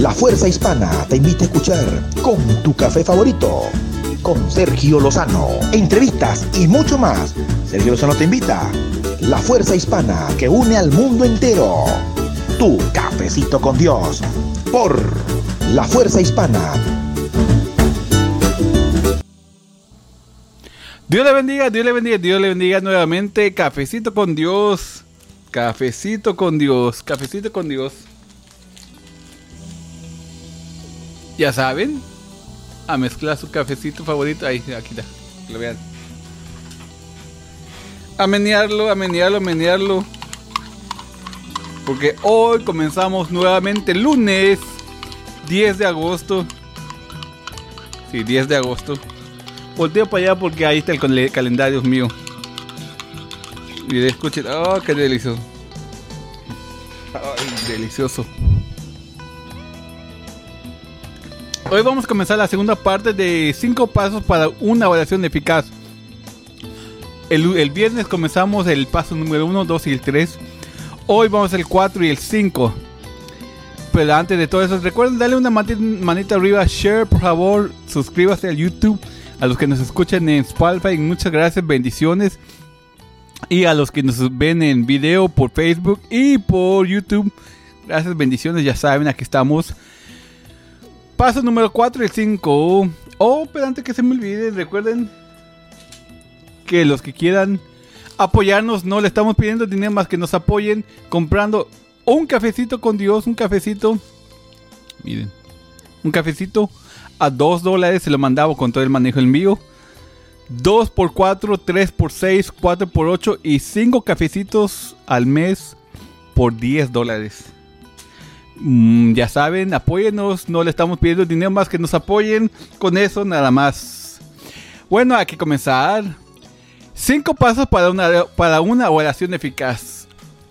La Fuerza Hispana te invita a escuchar con tu café favorito, con Sergio Lozano, entrevistas y mucho más. Sergio Lozano te invita. La Fuerza Hispana que une al mundo entero. Tu cafecito con Dios. Por La Fuerza Hispana. Dios le bendiga, Dios le bendiga, Dios le bendiga nuevamente. Cafecito con Dios. Cafecito con Dios. Cafecito con Dios. Ya saben, a mezclar su cafecito favorito. Ahí, aquí está, lo vean. A menearlo, a menearlo, a menearlo. Porque hoy comenzamos nuevamente lunes 10 de agosto. Sí, 10 de agosto. Volteo para allá porque ahí está el calendario mío. Y escuchen, oh, qué delicioso. Ay, delicioso. Hoy vamos a comenzar la segunda parte de 5 pasos para una oración eficaz. El, viernes comenzamos el paso número 1, 2 y el 3. Hoy vamos al 4 y el 5. Pero antes de todo eso, recuerden darle una manita, arriba, share por favor, suscríbase al YouTube. A los que nos escuchan en Spotify, muchas gracias, bendiciones. Y a los que nos ven en video por Facebook y por YouTube, gracias, bendiciones. Ya saben, aquí estamos Paso número 4 y 5. Oh, pero antes que se me olvide, recuerden que los que quieran apoyarnos, no le estamos pidiendo dinero más que nos apoyen comprando un cafecito con Dios, un cafecito. Miren, un cafecito a 2 dólares se lo mandaba con todo el manejo envío. 2 por 4, 3 por 6, 4 por 8 y 5 cafecitos al mes por 10 dólares. Mm, ya saben, apóyenos, no le estamos pidiendo dinero más que nos apoyen. Con eso nada más. Bueno, hay que comenzar. Cinco pasos para una, para una oración eficaz.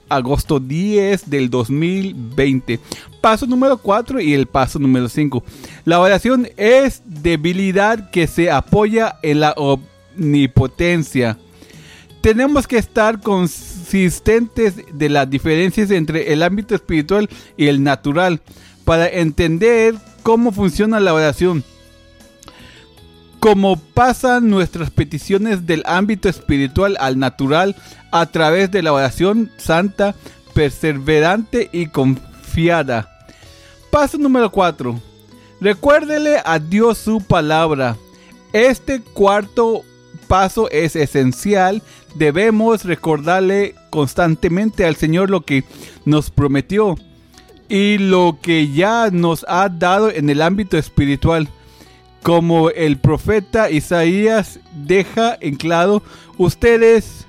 Agosto 10 del 2020. Paso número 4 y el paso número 5. La oración es debilidad que se apoya en la omnipotencia. Tenemos que estar consistentes de las diferencias entre el ámbito espiritual y el natural para entender cómo funciona la oración. Cómo pasan nuestras peticiones del ámbito espiritual al natural a través de la oración santa, perseverante y confiada. Paso número 4. Recuérdele a Dios su palabra. Este cuarto paso es esencial. Debemos recordarle constantemente al Señor lo que nos prometió y lo que ya nos ha dado en el ámbito espiritual. Como el profeta Isaías deja en claro, ustedes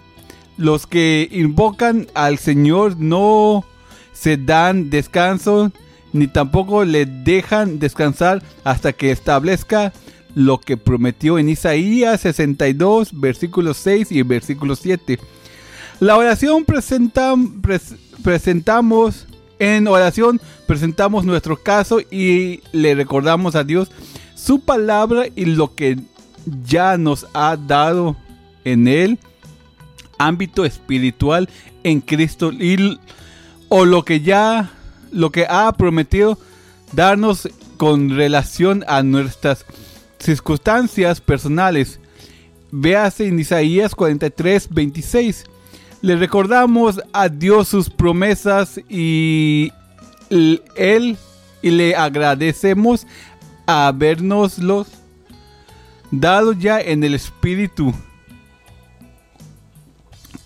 los que invocan al Señor no se dan descanso ni tampoco le dejan descansar hasta que establezca lo que prometió en Isaías 62, versículo 6 y versículo 7. La oración presentamos, en oración presentamos nuestro caso y le recordamos a Dios su palabra y lo que ya nos ha dado en el ámbito espiritual en Cristo y, o lo que ya lo que ha prometido darnos con relación a nuestras circunstancias personales. Véase en Isaías 43, 26. Le recordamos a Dios sus promesas y Él y le agradecemos habernoslos dado ya en el Espíritu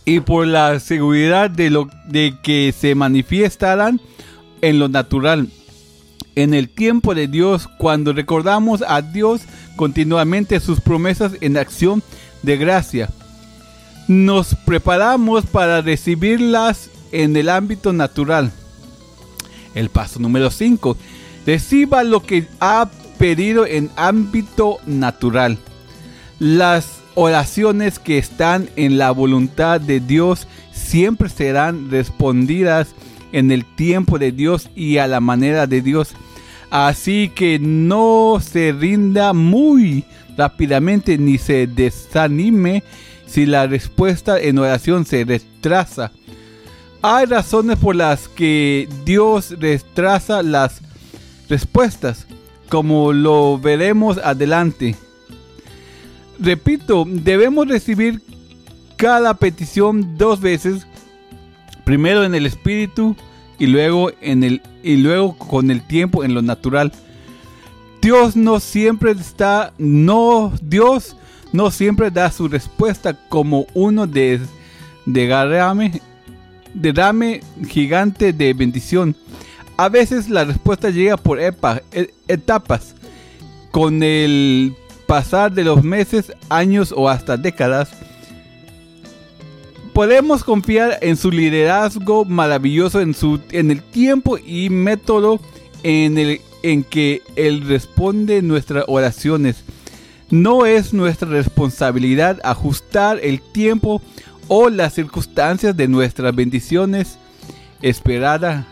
y por la seguridad de, lo, de que se manifestarán en lo natural en el tiempo de Dios cuando recordamos a Dios continuamente sus promesas en acción de gracia. Nos preparamos para recibirlas en el ámbito natural. El paso número 5. Reciba lo que ha pedido en ámbito natural. Las oraciones que están en la voluntad de Dios siempre serán respondidas en el tiempo de Dios y a la manera de Dios. Así que no se rinda muy rápidamente ni se desanime si la respuesta en oración se retrasa. Hay razones por las que Dios retrasa las respuestas, como lo veremos adelante. Repito, debemos recibir cada petición dos veces, primero en el espíritu y luego en el y luego con el tiempo en lo natural. Dios no siempre está no Dios no siempre da su respuesta como uno de de gigante de bendición. A veces la respuesta llega por e, etapas. Con el pasar de los meses, años o hasta décadas, podemos confiar en su liderazgo maravilloso, en, su, en el tiempo y método en, el, en que Él responde nuestras oraciones. No es nuestra responsabilidad ajustar el tiempo o las circunstancias de nuestras bendiciones esperada.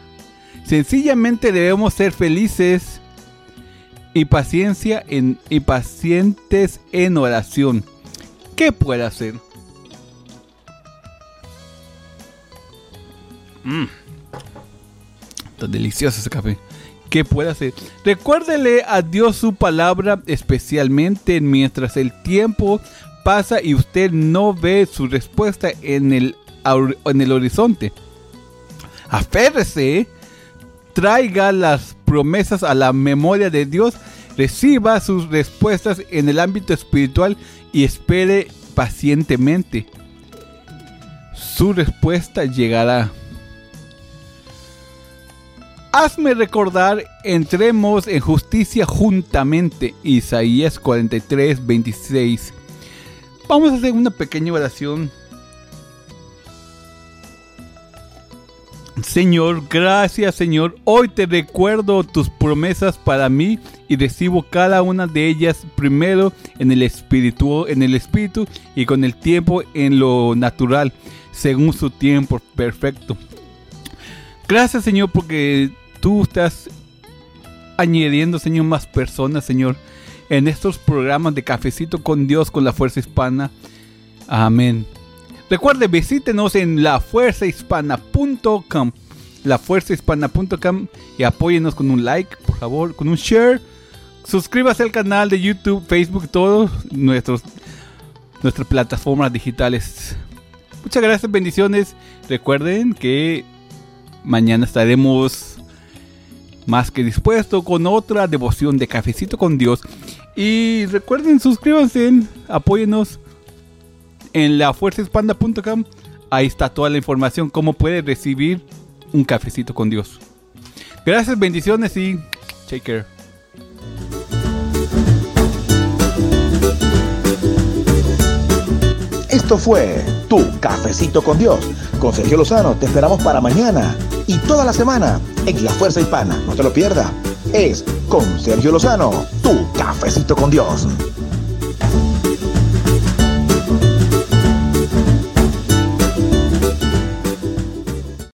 Sencillamente debemos ser felices y paciencia en, y pacientes en oración. ¿Qué puede hacer? Mmm. Está delicioso ese café. ¿Qué puede hacer? Recuérdele a Dios su palabra, especialmente mientras el tiempo pasa y usted no ve su respuesta en el, en el horizonte. Aférrese, traiga las promesas a la memoria de Dios, reciba sus respuestas en el ámbito espiritual y espere pacientemente. Su respuesta llegará. Hazme recordar, entremos en justicia juntamente. Isaías 43, 26. Vamos a hacer una pequeña oración. Señor, gracias Señor. Hoy te recuerdo tus promesas para mí y recibo cada una de ellas primero en el espíritu, en el espíritu y con el tiempo en lo natural, según su tiempo perfecto. Gracias Señor porque tú estás añadiendo, Señor, más personas, Señor, en estos programas de Cafecito con Dios con la Fuerza Hispana. Amén. Recuerde, visítenos en lafuerzahispana.com, lafuerzahispana.com y apóyenos con un like, por favor, con un share. Suscríbase al canal de YouTube, Facebook, todos nuestros nuestras plataformas digitales. Muchas gracias, bendiciones. Recuerden que mañana estaremos más que dispuesto con otra devoción de cafecito con Dios. Y recuerden, suscríbanse, apóyenos en lafuerzahispana.com. Ahí está toda la información, cómo puede recibir un cafecito con Dios. Gracias, bendiciones y take care. Esto fue Tu Cafecito con Dios. Con Sergio Lozano te esperamos para mañana y toda la semana en La Fuerza Hispana. No te lo pierdas. Es con Sergio Lozano, Tu Cafecito con Dios.